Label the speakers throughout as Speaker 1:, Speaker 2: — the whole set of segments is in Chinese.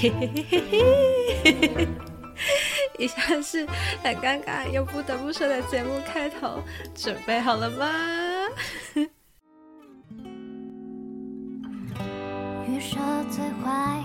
Speaker 1: 嘿嘿嘿嘿嘿。以下是很尴尬又不得不说的节目开头，准备好了吗？雨说最坏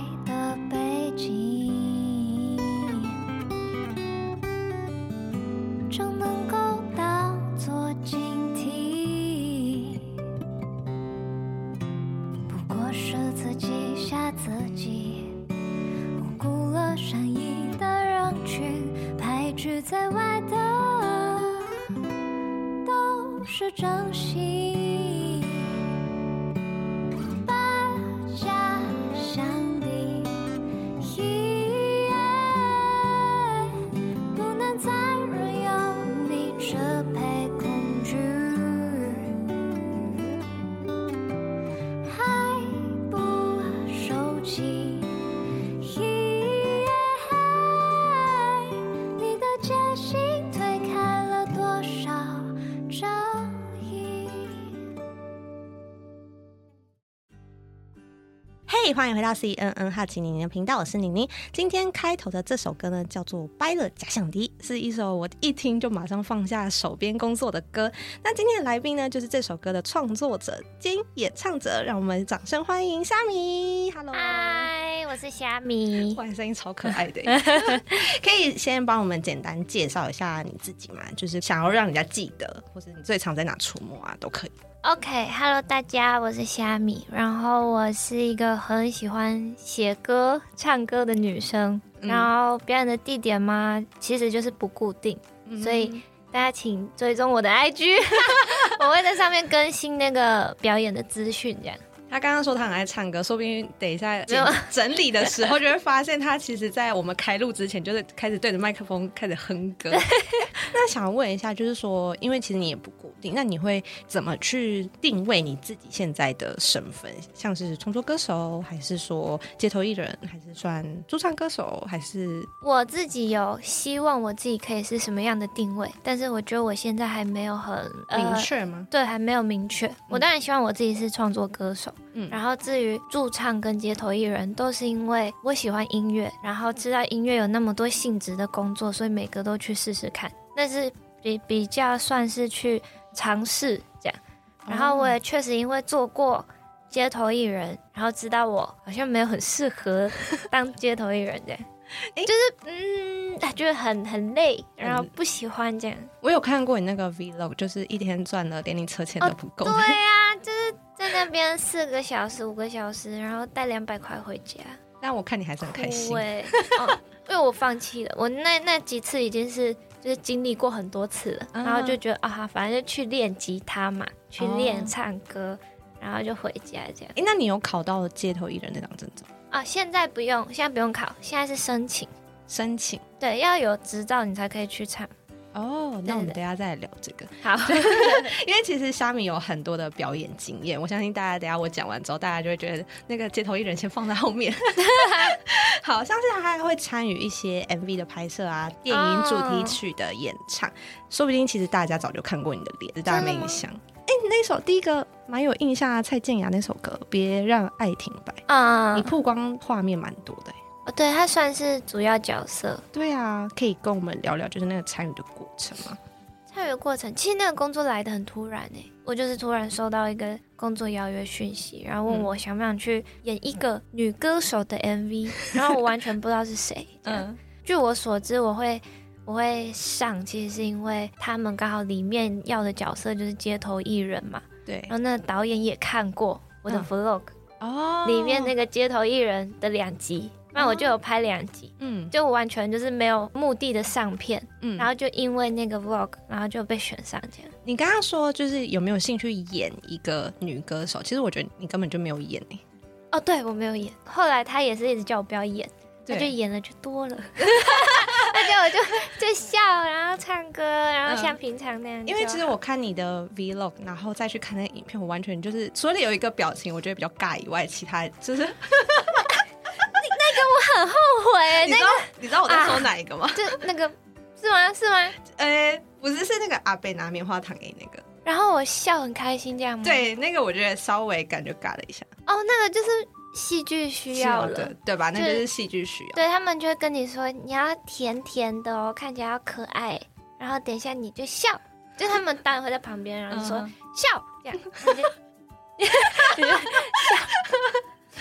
Speaker 1: 欢迎回到 CNN 哈奇妮妮的频道，我是妮妮。今天开头的这首歌呢，叫做《掰了假想敌》，是一首我一听就马上放下手边工作的歌。那今天的来宾呢，就是这首歌的创作者兼演唱者，让我们掌声欢迎虾米。Hello，
Speaker 2: 嗨，我是虾米。
Speaker 1: 哇，声音超可爱的，可以先帮我们简单介绍一下你自己吗？就是想要让人家记得，或者你最常在哪出没啊，都可以。
Speaker 2: OK，Hello，、okay, 大家，我是虾米，然后我是一个很喜欢写歌、唱歌的女生，嗯、然后表演的地点嘛，其实就是不固定，嗯、所以大家请追踪我的 IG，我会在上面更新那个表演的资讯，这样。
Speaker 1: 他刚刚说他很爱唱歌，说不定等一下 整理的时候就会发现他其实，在我们开录之前就是开始对着麦克风开始哼歌。那想问一下，就是说，因为其实你也不固定，那你会怎么去定位你自己现在的身份？像是创作歌手，还是说街头艺人，还是算驻唱歌手，还是？
Speaker 2: 我自己有希望我自己可以是什么样的定位，但是我觉得我现在还没有很
Speaker 1: 明确吗？
Speaker 2: 对，还没有明确。我当然希望我自己是创作歌手。嗯，然后至于驻唱跟街头艺人，都是因为我喜欢音乐，然后知道音乐有那么多性质的工作，所以每个都去试试看。但是比比较算是去尝试这样。然后我也确实因为做过街头艺人，然后知道我好像没有很适合当街头艺人这样。就是嗯，就是很很累，然后不喜欢这样。
Speaker 1: 我有看过你那个 vlog，就是一天赚了连你车钱都不够。
Speaker 2: 哦，对呀，啊，就是。在那边四个小时、五个小时，然后带两百块回家。
Speaker 1: 但我看你还是很开心。
Speaker 2: 对、哦，因为我放弃了。我那那几次已经是就是经历过很多次了，嗯、然后就觉得啊，反正就去练吉他嘛，去练唱歌，哦、然后就回家这样。
Speaker 1: 哎，那你有考到街头艺人那张证照？
Speaker 2: 啊，现在不用，现在不用考，现在是申请。
Speaker 1: 申请。
Speaker 2: 对，要有执照你才可以去唱。
Speaker 1: 哦，oh, 那我们等下再来聊这个。
Speaker 2: 好，
Speaker 1: 因为其实虾米有很多的表演经验，我相信大家等下我讲完之后，大家就会觉得那个街头艺人先放在后面。好，像是他还会参与一些 MV 的拍摄啊，电影主题曲的演唱，oh. 说不定其实大家早就看过你的脸，只是大家没印象。哎，你那首第一个蛮有印象啊，蔡健雅那首歌《别让爱停摆》啊，uh. 你曝光画面蛮多的。
Speaker 2: 哦，对，他算是主要角色。
Speaker 1: 对啊，可以跟我们聊聊，就是那个参与的过程吗？
Speaker 2: 参与的过程，其实那个工作来的很突然诶，我就是突然收到一个工作邀约讯息，然后问我想不想去演一个女歌手的 MV，然后我完全不知道是谁。嗯，据我所知，我会我会上，其实是因为他们刚好里面要的角色就是街头艺人嘛。对，然后那个导演也看过我的 vlog，哦，里面那个街头艺人的两集。那我就有拍两集，嗯，就完全就是没有目的的上片，嗯，然后就因为那个 vlog，然后就被选上这样。
Speaker 1: 你刚刚说就是有没有兴趣演一个女歌手？其实我觉得你根本就没有演诶。
Speaker 2: 哦，对，我没有演。后来他也是一直叫我不要演，对他就演了就多了，而且我就就笑，然后唱歌，然后像平常那样。
Speaker 1: 因为其实我看你的 vlog，然后再去看那个影片，我完全就是除了有一个表情我觉得比较尬以外，其他就是。
Speaker 2: 我很后悔，
Speaker 1: 你知道你知道我在说哪一个吗？
Speaker 2: 就那个是吗？是吗？
Speaker 1: 呃，不是，是那个阿贝拿棉花糖给你那个，
Speaker 2: 然后我笑很开心这样吗？
Speaker 1: 对，那个我觉得稍微感觉尬了一下。
Speaker 2: 哦，那个就是戏剧需要了，
Speaker 1: 对吧？那就是戏剧需要。
Speaker 2: 对，他们就会跟你说，你要甜甜的哦，看起来要可爱，然后等一下你就笑，就他们当然会在旁边，然后说、嗯、笑，这样，你就笑。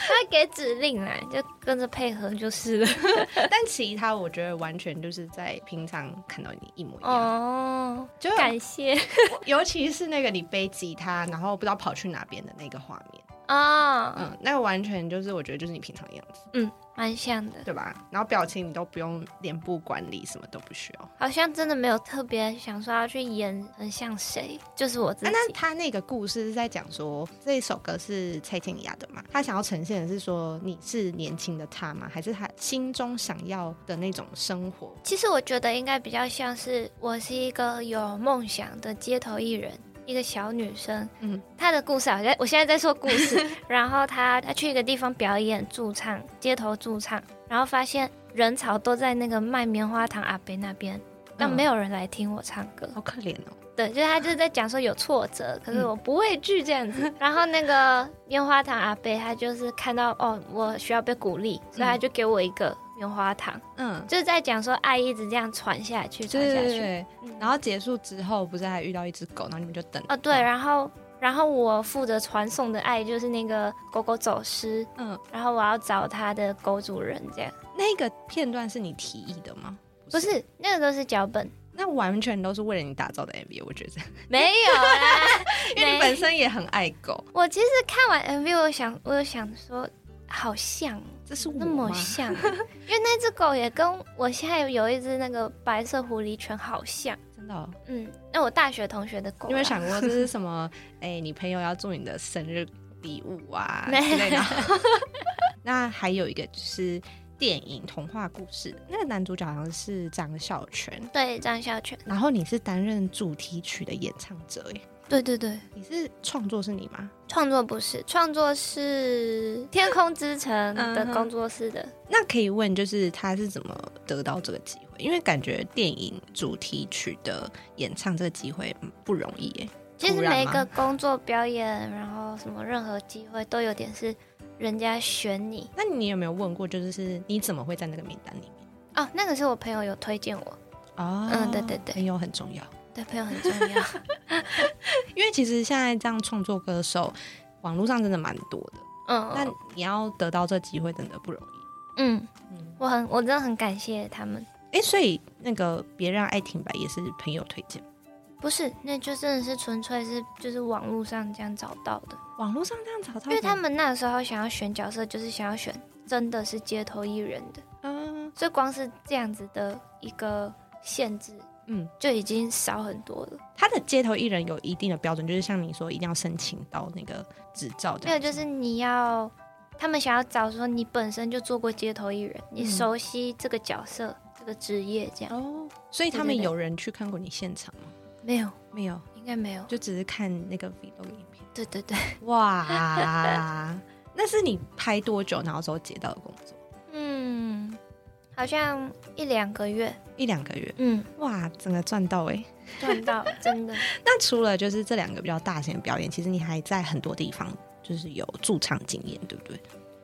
Speaker 2: 他会给指令来，就跟着配合就是了。
Speaker 1: 但其他我觉得完全就是在平常看到你一模一样。
Speaker 2: 哦，就感谢。
Speaker 1: 尤其是那个你背吉他，然后不知道跑去哪边的那个画面。
Speaker 2: 啊、哦，
Speaker 1: 嗯，那个完全就是我觉得就是你平常的样子，
Speaker 2: 嗯，蛮像的，
Speaker 1: 对吧？然后表情你都不用脸部管理，什么都不需要，
Speaker 2: 好像真的没有特别想说要去演很像谁，就是我自己。啊、
Speaker 1: 那他那个故事是在讲说这一首歌是蔡健雅的嘛？他想要呈现的是说你是年轻的他吗？还是他心中想要的那种生活？
Speaker 2: 其实我觉得应该比较像是我是一个有梦想的街头艺人。一个小女生，嗯，她的故事好像我现在在说故事，然后她她去一个地方表演驻唱，街头驻唱，然后发现人潮都在那个卖棉花糖阿伯那边，但没有人来听我唱歌，
Speaker 1: 好可怜哦。
Speaker 2: 对，就是他就是在讲说有挫折，可是我不畏惧这样子。然后那个棉花糖阿伯他就是看到哦，我需要被鼓励，所以他就给我一个。棉花糖，嗯，就是在讲说爱一直这样传下去，传下去，对对对，
Speaker 1: 然后结束之后，不是还遇到一只狗，然后你们就等。
Speaker 2: 哦，对，然后然后我负责传送的爱就是那个狗狗走失，嗯，然后我要找它的狗主人，这样。
Speaker 1: 那个片段是你提议的吗？
Speaker 2: 不是，不是，那个都是脚本，
Speaker 1: 那完全都是为了你打造的 MV，我觉得。
Speaker 2: 没有啦，
Speaker 1: 因为你本身也很爱狗。
Speaker 2: 我其实看完 MV，我想，我有想说。好像，
Speaker 1: 这是
Speaker 2: 那么像，因为那只狗也跟我现在有一只那个白色狐狸犬好像，
Speaker 1: 真的、哦。
Speaker 2: 嗯，那我大学同学的狗，
Speaker 1: 你有没有想过这是什么？哎、欸，你朋友要做你的生日礼物啊 之类的。那还有一个就是电影童话故事，那个男主角好像是张孝全，
Speaker 2: 对，张孝全。
Speaker 1: 然后你是担任主题曲的演唱者，哎。
Speaker 2: 对对对，
Speaker 1: 你是创作是你吗？
Speaker 2: 创作不是，创作是天空之城的工作室的。
Speaker 1: 那可以问，就是他是怎么得到这个机会？因为感觉电影主题曲的演唱这个机会不容易耶。
Speaker 2: 其实每一个工作表演，然后什么任何机会都有点是人家选你。
Speaker 1: 那你有没有问过，就是是你怎么会在那个名单里面？
Speaker 2: 哦，那个是我朋友有推荐我。
Speaker 1: 哦，
Speaker 2: 嗯，对对对，
Speaker 1: 朋友很重要。
Speaker 2: 对，朋友很重要，
Speaker 1: 因为其实现在这样创作歌手，网络上真的蛮多的。嗯，那你要得到这机会真的不容易。
Speaker 2: 嗯嗯，我很我真的很感谢他们。
Speaker 1: 哎、欸，所以那个别让爱停摆也是朋友推荐？
Speaker 2: 不是，那就真的是纯粹是就是网络上这样找到的。
Speaker 1: 网络上这样找到，
Speaker 2: 因为他们那时候想要选角色，就是想要选真的是街头艺人的。嗯，所以光是这样子的一个限制。嗯，就已经少很多了。
Speaker 1: 他的街头艺人有一定的标准，就是像你说，一定要申请到那个执照。
Speaker 2: 没有，就是你要，他们想要找说你本身就做过街头艺人，你熟悉这个角色、嗯、这个职业这样。哦，
Speaker 1: 所以他们有人去看过你现场吗？
Speaker 2: 没有，
Speaker 1: 没有，
Speaker 2: 应该没有，
Speaker 1: 就只是看那个 video 影片。
Speaker 2: 对对对，
Speaker 1: 哇，那是你拍多久然后之后接到的工作？
Speaker 2: 嗯。好像一两个月，
Speaker 1: 一两个月，
Speaker 2: 嗯，
Speaker 1: 哇，整个赚到哎，
Speaker 2: 赚到，真的。
Speaker 1: 那除了就是这两个比较大型的表演，其实你还在很多地方就是有驻唱经验，对不对？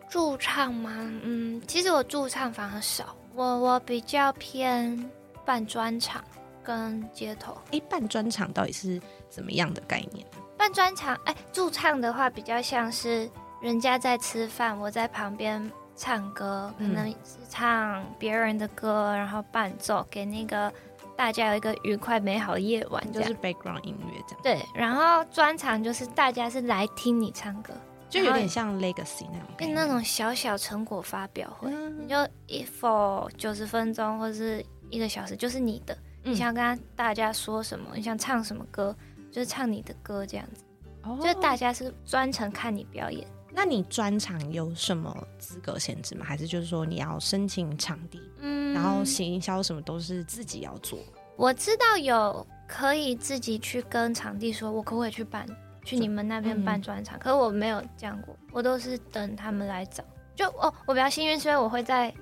Speaker 2: 驻唱吗？嗯，其实我驻唱反而少，我我比较偏办专场跟街头。
Speaker 1: 哎，办专场到底是怎么样的概念？
Speaker 2: 办专场，哎，驻唱的话比较像是人家在吃饭，我在旁边。唱歌可能是唱别人的歌，嗯，然后伴奏给那个大家有一个愉快美好的夜晚，
Speaker 1: 就是 background 音乐这样。
Speaker 2: 对，然后专场就是大家是来听你唱歌，
Speaker 1: 就有点像 legacy 那种，
Speaker 2: 跟那种小小成果发表会，嗯，你就一 for 九十分钟或者是一个小时，就是你的，嗯，你想跟大家说什么，你想唱什么歌，就是唱你的歌这样子，哦，就大家是专程看你表演。
Speaker 1: 那你专场有什么资格限制吗？还是就是说你要申请场地，嗯，然后行销什么都是自己要做？
Speaker 2: 我知道有可以自己去跟场地说，我可不可以去办，去你们那边办专场？嗯。可是我没有这样过，我都是等他们来找。就哦，我比较幸运，是因为我会在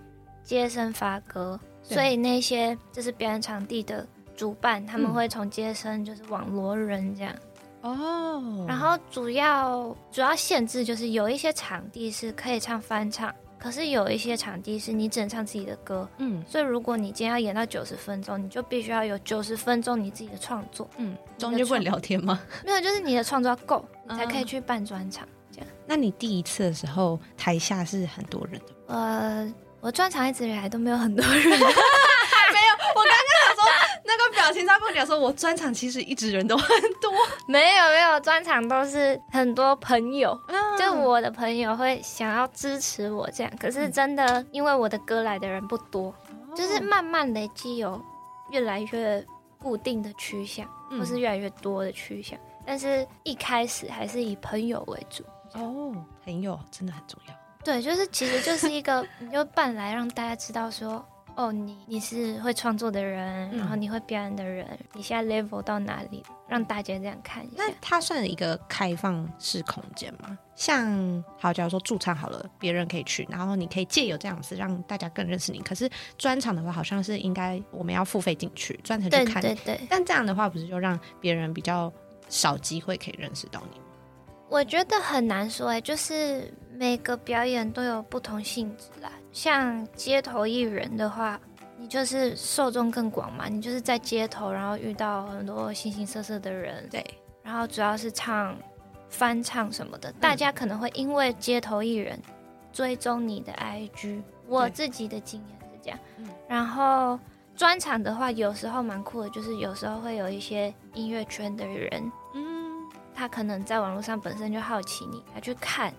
Speaker 2: 街声发歌，所以那些就是表演场地的主办，他们会从街声就是网罗人这样。哦。然后主要主要限制就是有一些场地是可以唱翻唱，可是有一些场地是你只能唱自己的歌。嗯。所以如果你今天要演到九十分钟，你就必须要有九十分钟你自己的创作。
Speaker 1: 嗯。中间不能聊天吗？
Speaker 2: 没有，就是你的创作要够，你才可以去办专场。这样。
Speaker 1: 那你第一次的时候，台下是很多人的？
Speaker 2: 呃，我专场一直以来都没有很多人。
Speaker 1: 那个表情在不讲说，我专场其实一直人都很多，
Speaker 2: 没有没有，专场都是很多朋友，嗯、就我的朋友会想要支持我这样。可是真的，因为我的歌来的人不多，嗯、就是慢慢累积有越来越固定的趋向，或是越来越多的趋向。嗯、但是一开始还是以朋友为主。
Speaker 1: 哦，朋友真的很重要。
Speaker 2: 对，就是其实就是一个，你就办来让大家知道说。哦，你你是会创作的人，然后你会表演的人，嗯、你现在 level 到哪里？让大家这样看一下。
Speaker 1: 那它算一个开放式空间吗？像好，假如说驻唱好了，别人可以去，然后你可以借由这样子让大家更认识你。可是专场的话，好像是应该我们要付费进去，专程去看。
Speaker 2: 对对对。
Speaker 1: 但这样的话，不是就让别人比较少机会可以认识到你吗？
Speaker 2: 我觉得很难说哎，就是每个表演都有不同性质啦。像街头艺人的话，你就是受众更广嘛，你就是在街头，然后遇到很多形形色色的人，对，然后主要是唱翻唱什么的，嗯、大家可能会因为街头艺人追踪你的 IG。我自己的经验是这样，嗯、然后专场的话，有时候蛮酷的，就是有时候会有一些音乐圈的人，嗯，他可能在网络上本身就好奇你，他去看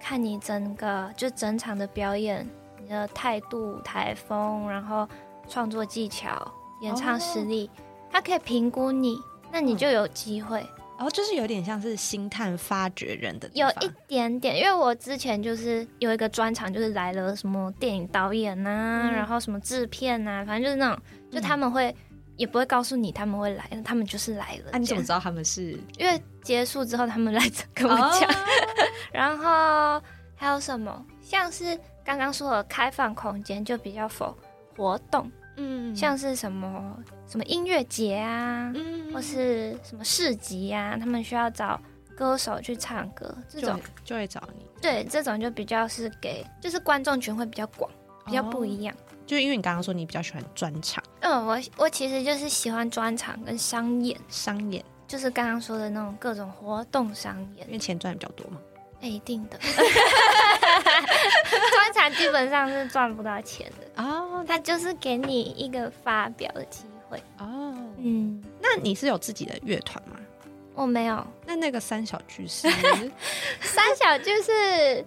Speaker 2: 看你整个就整场的表演。你的态度、台风，然后创作技巧、演唱实力，他、oh. 可以评估你，那你就有机会。
Speaker 1: 然后、oh, 就是有点像是星探发掘人的，
Speaker 2: 有一点点。因为我之前就是有一个专场，就是来了什么电影导演呐、啊，嗯、然后什么制片呐、啊，反正就是那种，就他们会、嗯、也不会告诉你他们会来，他们就是来了。
Speaker 1: 啊，你怎么知道他们是？
Speaker 2: 因为结束之后他们来跟我讲。Oh. 然后还有什么？像是。刚刚说的开放空间就比较 for 活动，嗯，像是什么什么音乐节啊，嗯，或是什么市集啊，他们需要找歌手去唱歌，这种就，
Speaker 1: 就会找你。
Speaker 2: 对，这种就比较是给，就是观众群会比较广，比较不一样。哦，
Speaker 1: 就因为你刚刚说你比较喜欢专场，
Speaker 2: 嗯，我我其实就是喜欢专场跟商演，
Speaker 1: 商演
Speaker 2: 就是刚刚说的那种各种活动商演，
Speaker 1: 因为钱赚比较多嘛。
Speaker 2: 哎，一定的。专场基本上是赚不到钱的哦，他就是给你一个发表的机会哦。
Speaker 1: 嗯，那你是有自己的乐团吗？
Speaker 2: 我没有。
Speaker 1: 那那个三小剧是？
Speaker 2: 三小剧是。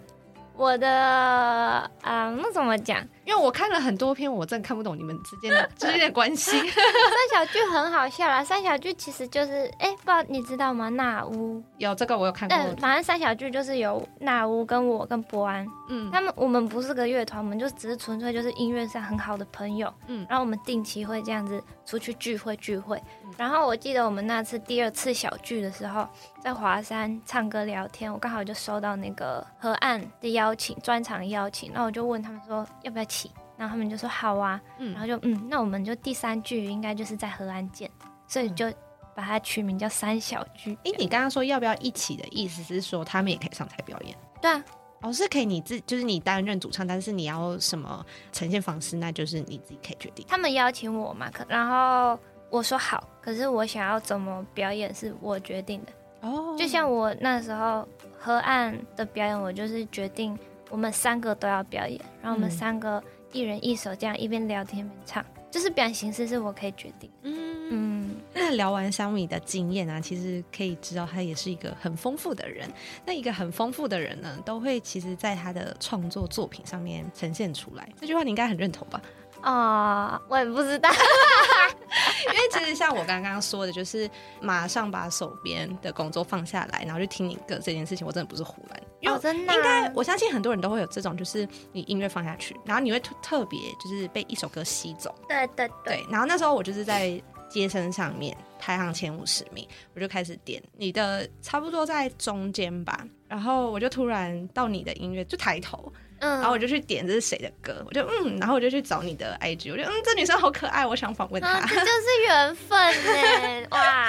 Speaker 2: 我的啊、呃，那怎么讲？
Speaker 1: 因为我看了很多篇，我真的看不懂你们之间的之间的关系。三
Speaker 2: 小剧很好笑啦，三小剧其实就是，哎、欸，不知道你知道吗？那屋
Speaker 1: 有这个我有看过。
Speaker 2: 嗯，反正三小剧就是有那屋跟我跟博安，嗯，他们我们不是个乐团，我们就只是纯粹就是音乐上很好的朋友，嗯，然后我们定期会这样子出去聚会聚会。然后我记得我们那次第二次小聚的时候，在华山唱歌聊天，我刚好就收到那个河岸的邀请，专场邀请，然后我就问他们说要不要起，然后他们就说好啊，嗯，然后就嗯，那我们就第三句应该就是在河岸见，所以就把它取名叫三小句。
Speaker 1: 哎，你刚刚说要不要一起的意思是说他们也可以上台表演？
Speaker 2: 对啊，
Speaker 1: 哦，是可以你自就是你担任主唱，但是你要什么呈现方式，那就是你自己可以决定。
Speaker 2: 他们邀请我嘛，可然后。我说好，可是我想要怎么表演是我决定的哦。Oh. 就像我那时候河岸的表演，我就是决定我们三个都要表演，然后我们三个一人一首，这样一边聊天一边唱，就是表演形式是我可以决定。嗯嗯。
Speaker 1: 那聊完小米的经验啊，其实可以知道他也是一个很丰富的人。那一个很丰富的人呢，都会其实在他的创作作品上面呈现出来。这句话你应该很认同吧？
Speaker 2: 啊，uh, 我也不知道，
Speaker 1: 因为其实像我刚刚说的，就是马上把手边的工作放下来，然后去听你歌这件事情，我真的不是胡乱。因为真的，应该我相信很多人都会有这种，就是你音乐放下去，然后你会特特别就是被一首歌吸走。
Speaker 2: 对对对，
Speaker 1: 对。然后那时候我就是在街声上面排行前五十名，我就开始点你的，差不多在中间吧。然后我就突然到你的音乐，就抬头。嗯，然后我就去点这是谁的歌，我就嗯，然后我就去找你的 IG，我就嗯，这女生好可爱，我想访问她。
Speaker 2: 啊，这就是缘分呢，哇，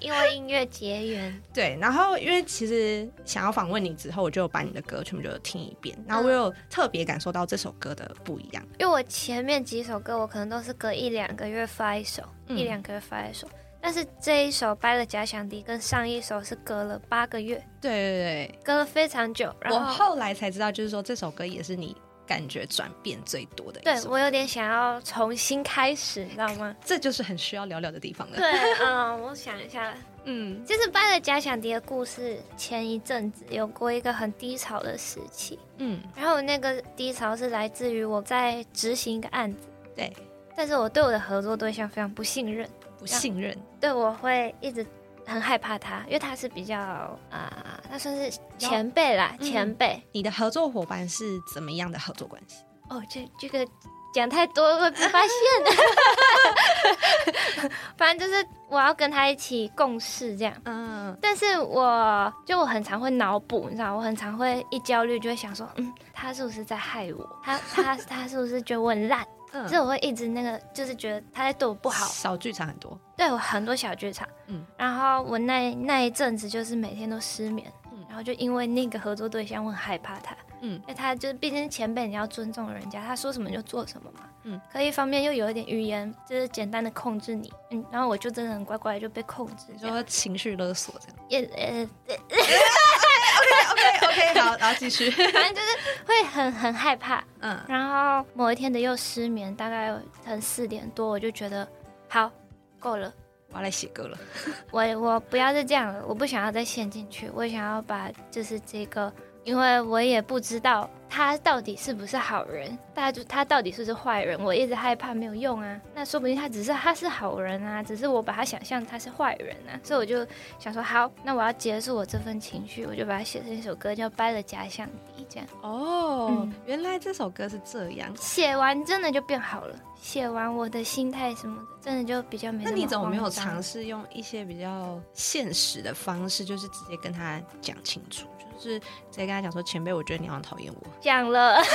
Speaker 2: 因为音乐结缘。
Speaker 1: 对，然后因为其实想要访问你之后，我就把你的歌全部就听一遍，然后我有特别感受到这首歌的不一样，
Speaker 2: 因为我前面几首歌我可能都是隔一两个月发一首，嗯、一两个月发一首。但是这一首掰了假想敌跟上一首是隔了八个月，
Speaker 1: 对对对，
Speaker 2: 隔了非常久。然后
Speaker 1: 我后来才知道，就是说这首歌也是你感觉转变最多的。
Speaker 2: 对，我有点想要重新开始，你知道吗？
Speaker 1: 这就是很需要聊聊的地方了。
Speaker 2: 对，嗯，我想一下，嗯，就是掰了假想敌的故事，前一阵子有过一个很低潮的时期，嗯，然后那个低潮是来自于我在执行一个案子，
Speaker 1: 对，
Speaker 2: 但是我对我的合作对象非常不信任。
Speaker 1: 不信任，
Speaker 2: 对，我会一直很害怕他，因为他是比较啊、呃，他算是前辈啦，嗯、前辈。
Speaker 1: 你的合作伙伴是怎么样的合作关系？
Speaker 2: 哦，这这个讲太多会被发现。反正就是我要跟他一起共事这样，嗯，但是我就我很常会脑补，你知道，我很常会一焦虑就会想说，嗯，他是不是在害我？他他 他是不是觉得我很烂？嗯，所以我会一直那个，就是觉得他在对我不好。
Speaker 1: 小剧场很多，
Speaker 2: 对，我很多小剧场。嗯，然后我那那一阵子就是每天都失眠。嗯，然后就因为那个合作对象，我很害怕他。嗯，因为他就是毕竟是前辈，你要尊重人家，他说什么就做什么嘛。嗯，可一方面又有一点语言，就是简单的控制你。嗯，然后我就真的很乖乖就被控制，
Speaker 1: 说情绪勒索这样。
Speaker 2: 也呃。
Speaker 1: OK OK 好，然后继续，
Speaker 2: 反正就是会很很害怕，嗯，然后某一天的又失眠，大概很四点多，我就觉得好够了，
Speaker 1: 我要来写歌了，
Speaker 2: 我我不要再这样了，我不想要再陷进去，我想要把就是这个。因为我也不知道他到底是不是好人，大家就他到底是不是坏人，我一直害怕没有用啊。那说不定他只是他是好人啊，只是我把他想象他是坏人啊。所以我就想说，好，那我要结束我这份情绪，我就把它写成一首歌，叫《掰了假想敌》这样。
Speaker 1: 哦，嗯、原来这首歌是这样，
Speaker 2: 写完真的就变好了。写完我的心态什么的，真的就比较没那。
Speaker 1: 那你怎么没有尝试用一些比较现实的方式，就是直接跟他讲清楚？就是直接跟他讲说，前辈，我觉得你好像讨厌我。
Speaker 2: 讲了，然后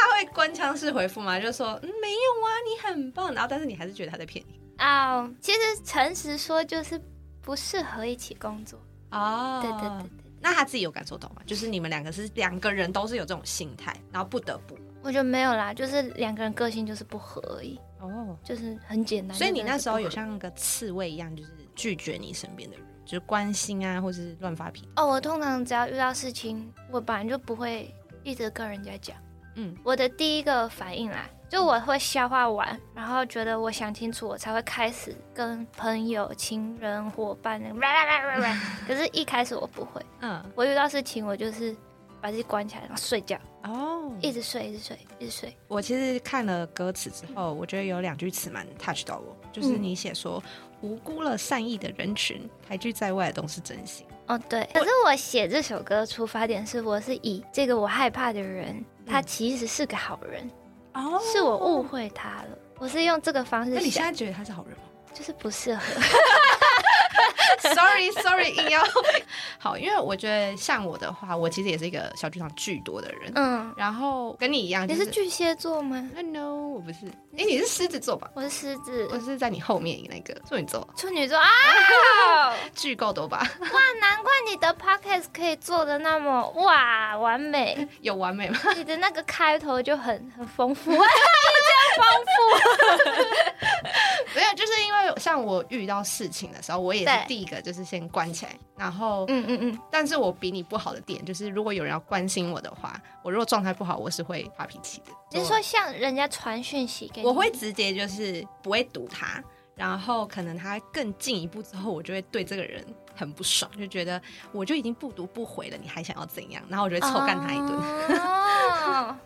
Speaker 1: 他会官腔式回复吗？就说嗯，没有啊，你很棒。然后但是你还是觉得他在骗你
Speaker 2: 啊？Oh, 其实诚实说，就是不适合一起工作哦。Oh, 对对对对，
Speaker 1: 那他自己有感受到吗？就是你们两个是两个人都是有这种心态，然后不得不。
Speaker 2: 我觉得没有啦，就是两个人个性就是不合而已。哦，oh. 就是很简单。
Speaker 1: 所以你那时候有像个刺猬一样，就是拒绝你身边的人。就是关心啊，或是乱发脾气
Speaker 2: 哦。我通常只要遇到事情，我本来就不会一直跟人家讲。嗯，我的第一个反应啦，就我会消化完，然后觉得我想清楚，我才会开始跟朋友、情人、伙伴。可是，一开始我不会。嗯，我遇到事情，我就是把自己关起来，然后睡觉。哦，一直睡，一直睡，一直睡。
Speaker 1: 我其实看了歌词之后，我觉得有两句词蛮 touch 到我，就是你写说。嗯无辜了善意的人群，排拒在外的都是真心。
Speaker 2: 哦，对。可是我写这首歌出发点是，我是以这个我害怕的人，他其实是个好人。哦，是我误会他了。我是用这个方式。那
Speaker 1: 你现在觉得他是好人吗？
Speaker 2: 就是不适合。
Speaker 1: Sorry Sorry，硬要 好，因为我觉得像我的话，我其实也是一个小剧场巨多的人。嗯，然后跟你一样，
Speaker 2: 就是，你是巨蟹座吗
Speaker 1: ？No，我不是。哎，你是狮子座吧？
Speaker 2: 我是狮子，
Speaker 1: 我是在你后面那个处女座。
Speaker 2: 处女座啊，
Speaker 1: 巨够多吧？
Speaker 2: 哇，难怪你的 podcast 可以做的那么哇完美，
Speaker 1: 有完美吗？
Speaker 2: 你的那个开头就很很丰富，丰富。
Speaker 1: 没有，就是因为像我遇到事情的时候，我也是第一个就是先关起来，然后嗯嗯嗯，但是我比你不好的点就是，如果有人要关心我的话，我如果状态不好，我是会发脾气的。
Speaker 2: 你是说像人家传讯息给你，
Speaker 1: 我会直接就是不会读他，然后可能他更进一步之后，我就会对这个人很不爽，就觉得我就已经不读不回了，你还想要怎样？然后我就会臭干他一顿。
Speaker 2: 哦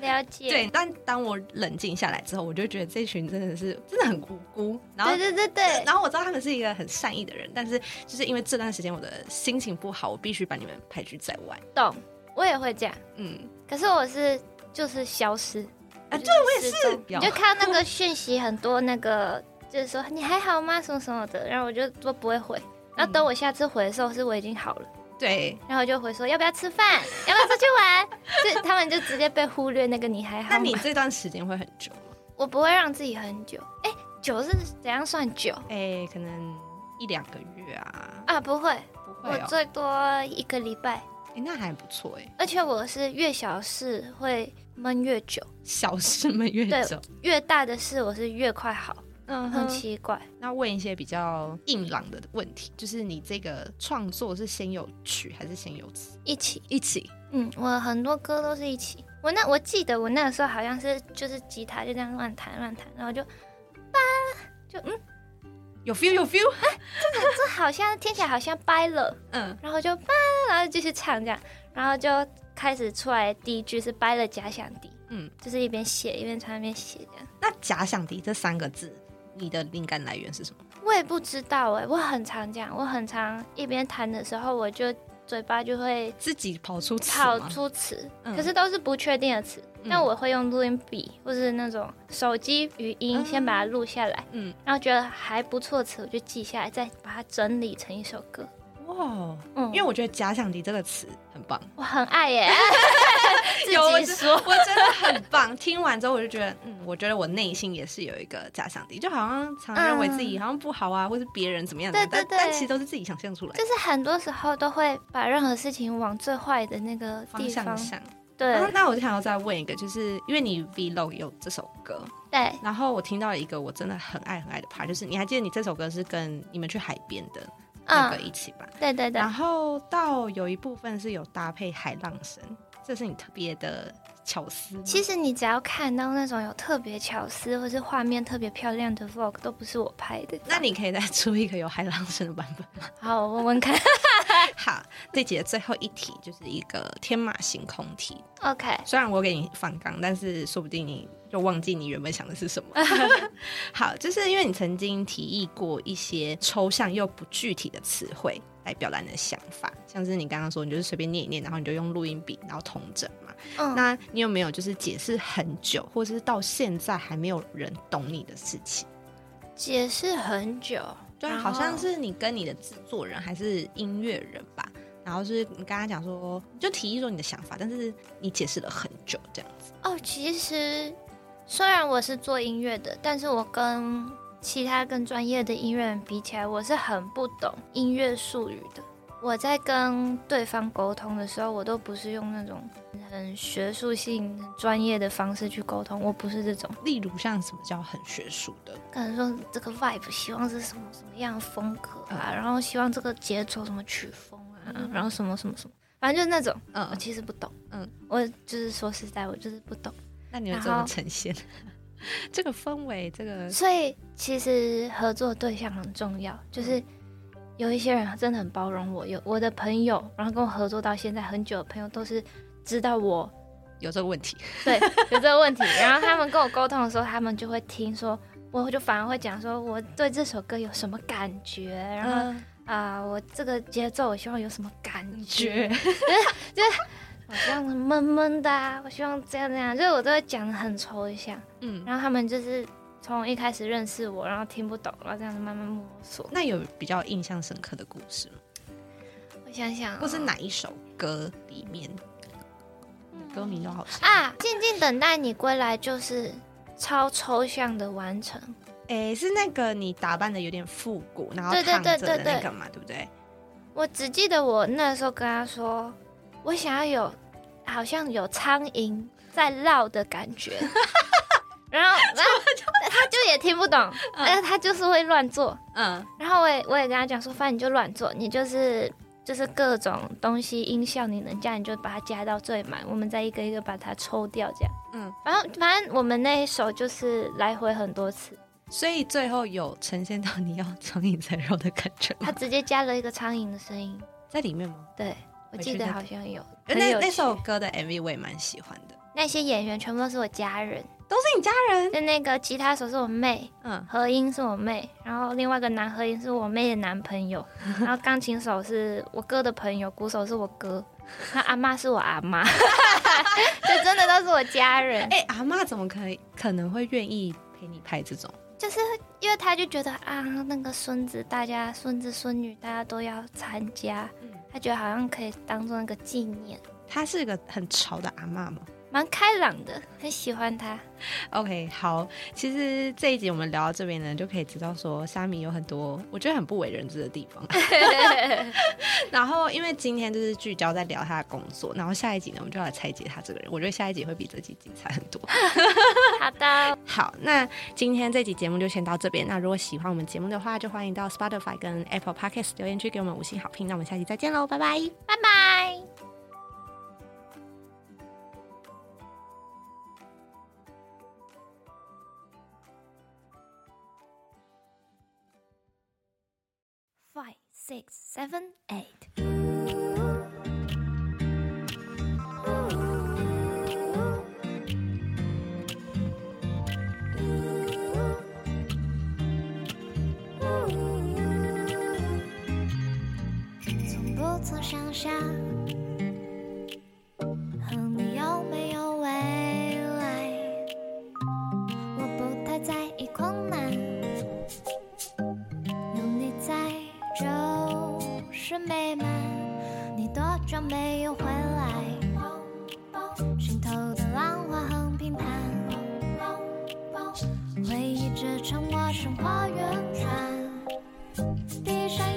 Speaker 2: 了解。
Speaker 1: 对，但当我冷静下来之后，我就觉得这群真的是真的很无辜。然后，
Speaker 2: 对对对对。
Speaker 1: 然后我知道他们是一个很善意的人，但是就是因为这段时间我的心情不好，我必须把你们排拒在外。
Speaker 2: 懂，我也会这样。嗯，可是我是就是消失
Speaker 1: 啊，对，我也是。
Speaker 2: 你就看到那个讯息很多，那个就是说你还好吗？什么什么的，然后我就都不会回。然后等我下次回的时候，是我已经好了。
Speaker 1: 对，
Speaker 2: 然后就会说要不要吃饭，要不要出去玩，就他们就直接被忽略那个你还好。
Speaker 1: 那你这段时间会很久吗？
Speaker 2: 我不会让自己很久。哎，久是怎样算久？
Speaker 1: 哎，可能一两个月啊。
Speaker 2: 啊，不会，
Speaker 1: 不会、哦，
Speaker 2: 我最多一个礼拜。
Speaker 1: 哎，那还不错哎。
Speaker 2: 而且我是越小事会闷越久，
Speaker 1: 小事闷越久，
Speaker 2: 越大的事我是越快好。嗯，很奇怪。
Speaker 1: 那问一些比较硬朗的问题，就是你这个创作是先有曲还是先有词？
Speaker 2: 一起，
Speaker 1: 一起。
Speaker 2: 嗯，我很多歌都是一起。我那我记得我那个时候好像是就是吉他就这样乱弹乱弹，然后就，吧，就嗯，
Speaker 1: 有 feel 有 feel，
Speaker 2: 哎，这个这好像听起来好像掰了，嗯，然后就吧，然后继续唱这样，然后就开始出来第一句是掰了假想敌，嗯，就是一边写一边唱一边写这样。
Speaker 1: 那假想敌这三个字。你的灵感来源是什么？
Speaker 2: 我也不知道哎、欸，我很常讲，我很常一边弹的时候，我就嘴巴就会
Speaker 1: 自己跑出词，
Speaker 2: 跑出词，可是都是不确定的词。那、嗯、我会用录音笔或是那种手机语音，先把它录下来，嗯，然后觉得还不错词，我就记下来，再把它整理成一首歌。
Speaker 1: 哇，嗯，因为我觉得“假想敌”这个词很棒，
Speaker 2: 我很爱耶。
Speaker 1: 有 自己说，我真的很棒。听完之后，我就觉得，嗯，我觉得我内心也是有一个假想敌，就好像常认为自己好像不好啊，嗯、或是别人怎么样的，对对对，但其实都是自己想象出来的。
Speaker 2: 就是很多时候都会把任何事情往最坏的那个地方，方向想。对、
Speaker 1: 啊，那我就想要再问一个，就是因为你 Vlog 有这首歌，
Speaker 2: 对，
Speaker 1: 然后我听到了一个我真的很爱很爱的 part，就是你还记得你这首歌是跟你们去海边的？那个一起吧，
Speaker 2: 对对对，
Speaker 1: 然后到有一部分是有搭配海浪声，这是你特别的巧思。
Speaker 2: 其实你只要看到那种有特别巧思，或是画面特别漂亮的 vlog，都不是我拍的。
Speaker 1: 那你可以再出一个有海浪声的版本吗？
Speaker 2: 好，我问问看。
Speaker 1: 好，这节的最后一题就是一个天马行空题。
Speaker 2: OK，
Speaker 1: 虽然我给你放刚，但是说不定你。就忘记你原本想的是什么。好，就是因为你曾经提议过一些抽象又不具体的词汇来表达你的想法，像是你刚刚说，你就是随便念一念，然后你就用录音笔，然后统整嘛。嗯。那你有没有就是解释很久，或者是到现在还没有人懂你的事情？
Speaker 2: 解释很久，
Speaker 1: 对，好像是你跟你的制作人还是音乐人吧，然后是你刚刚讲说，就提议说你的想法，但是你解释了很久这样子。
Speaker 2: 哦，其实。虽然我是做音乐的，但是我跟其他更专业的音乐人比起来，我是很不懂音乐术语的。我在跟对方沟通的时候，我都不是用那种很学术性、很专业的方式去沟通。我不是这种。
Speaker 1: 例如像什么叫很学术的？
Speaker 2: 可能说这个 vibe 希望是什么什么样的风格啊，嗯、然后希望这个节奏什么曲风啊，嗯、然后什么什么什么，反正就是那种。嗯，我其实不懂。嗯，我就是说实在，我就是不懂。
Speaker 1: 那你们怎么呈现 这个氛围？这个
Speaker 2: 所以其实合作对象很重要，就是有一些人真的很包容我，有我的朋友，然后跟我合作到现在很久的朋友，都是知道我
Speaker 1: 有这个问题，
Speaker 2: 对，有这个问题。然后他们跟我沟通的时候，他们就会听说，我就反而会讲说我对这首歌有什么感觉，然后啊、嗯。呃，我这个节奏我希望有什么感觉，就是 就是。我希望闷闷的啊，我希望这样这样，就是我都会讲得很抽象，嗯，然后他们就是从一开始认识我，然后听不懂，然后这样子慢慢摸索。
Speaker 1: 那有比较印象深刻的故事吗？
Speaker 2: 我想想、喔，
Speaker 1: 或是哪一首歌里面，歌名都好听
Speaker 2: 啊！静静等待你归来，就是超抽象的完成。
Speaker 1: 哎、欸，是那个你打扮的有点复古，然后躺着的那个嘛，对不对？
Speaker 2: 我只记得我那时候跟他说。我想要有，好像有苍蝇在绕的感觉，然后，然后他就也听不懂，但是他就是会乱做，嗯，然后我也我也跟他讲说，反正你就乱做，你就是就是各种东西音效你能加，你就把它加到最满，我们再一个一个把它抽掉，这样，嗯，反正反正我们那一首就是来回很多次，
Speaker 1: 所以最后有呈现到你要苍蝇在肉的感觉，
Speaker 2: 他直接加了一个苍蝇的声音。
Speaker 1: 在里面吗？
Speaker 2: 对。我记得好像有，
Speaker 1: 那那首歌的 MV 我也蛮喜欢的。
Speaker 2: 那些演员全部都是我家人，
Speaker 1: 都是你家人。
Speaker 2: 就那个吉他手是我妹，嗯，和音是我妹，然后另外一个男和音是我妹的男朋友，然后钢琴手是我哥的朋友，鼓手是我哥，那阿妈是我阿妈，就真的都是我家人。
Speaker 1: 哎、欸，阿妈怎么可以可能会愿意陪你拍这种？
Speaker 2: 就是因为他就觉得啊，那个孙子，大家孙子孙女大家都要参加，嗯、他觉得好像可以当做那个纪念。
Speaker 1: 他是个很潮的阿妈吗？
Speaker 2: 蛮开朗的，很喜欢他。
Speaker 1: OK，好，其实这一集我们聊到这边呢，就可以知道说虾米有很多我觉得很不为人知的地方。然后，因为今天就是聚焦在聊他的工作，然后下一集呢，我们就要来拆解他这个人。我觉得下一集会比这集精彩很多。
Speaker 2: 好的，
Speaker 1: 好，那今天这集节目就先到这边。那如果喜欢我们节目的话，就欢迎到 Spotify 跟 Apple Podcast 留言区给我们五星好评。那我们下期再见喽，拜拜，
Speaker 2: 拜拜。Six, seven, eight. 回忆着城我升华远山上